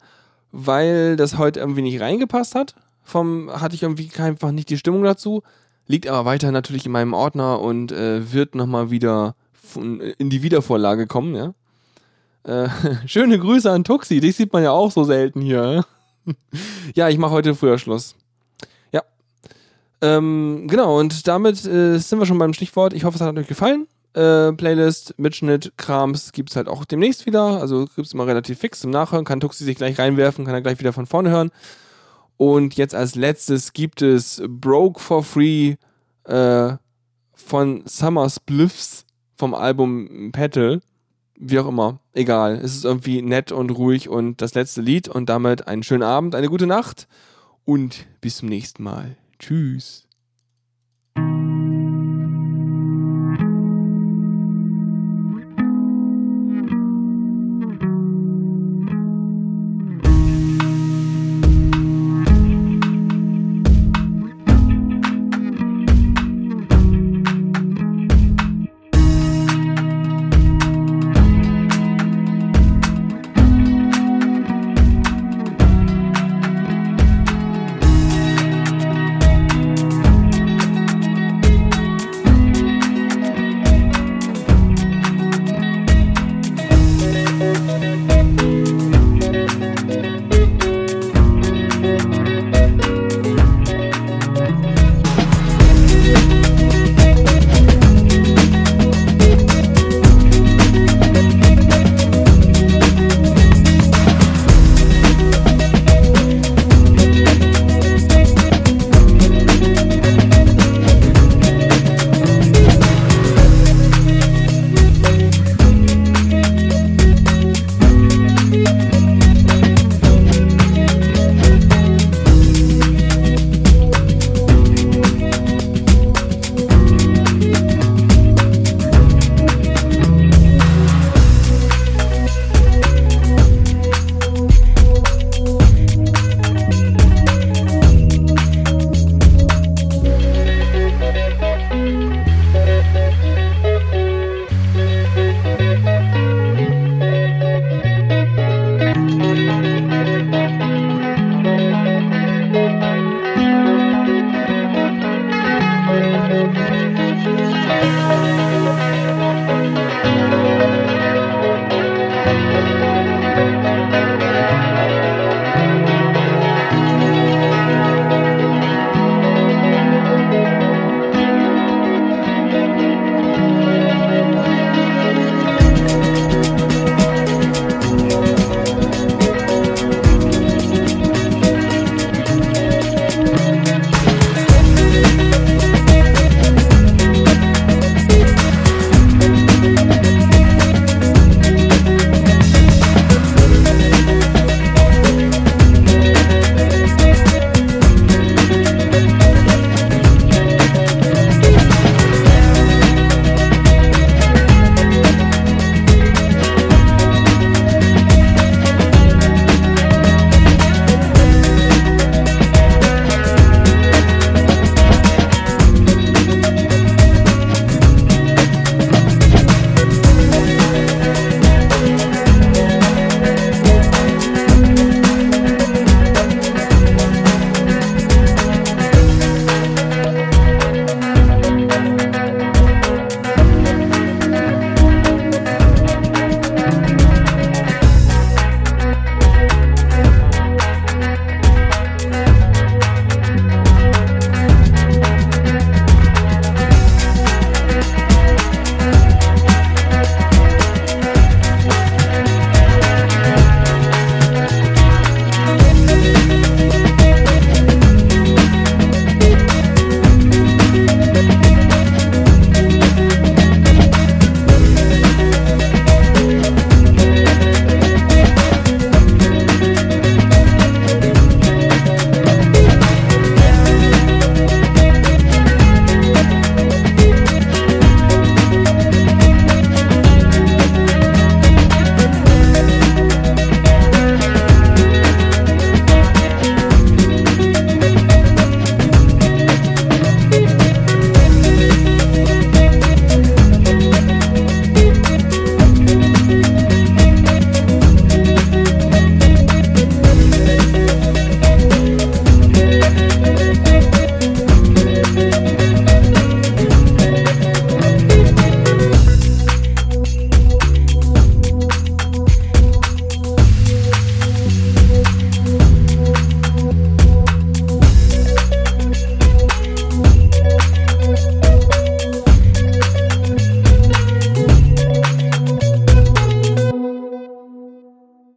weil das heute irgendwie nicht reingepasst hat. Vom hatte ich irgendwie einfach nicht die Stimmung dazu. Liegt aber weiter natürlich in meinem Ordner und äh, wird nochmal wieder von- in die Wiedervorlage kommen, ja. Äh, schöne Grüße an Tuxi, dich sieht man ja auch so selten hier. ja, ich mache heute früher Schluss. Ja. Ähm, genau, und damit äh, sind wir schon beim Stichwort. Ich hoffe, es hat euch gefallen. Äh, Playlist, Mitschnitt, Krams gibt's halt auch demnächst wieder. Also gibt's immer relativ fix zum Nachhören. Kann Tuxi sich gleich reinwerfen, kann er gleich wieder von vorne hören. Und jetzt als letztes gibt es Broke for Free äh, von Summer Spliffs vom Album Petal. Wie auch immer, egal. Es ist irgendwie nett und ruhig und das letzte Lied und damit einen schönen Abend, eine gute Nacht und bis zum nächsten Mal. Tschüss.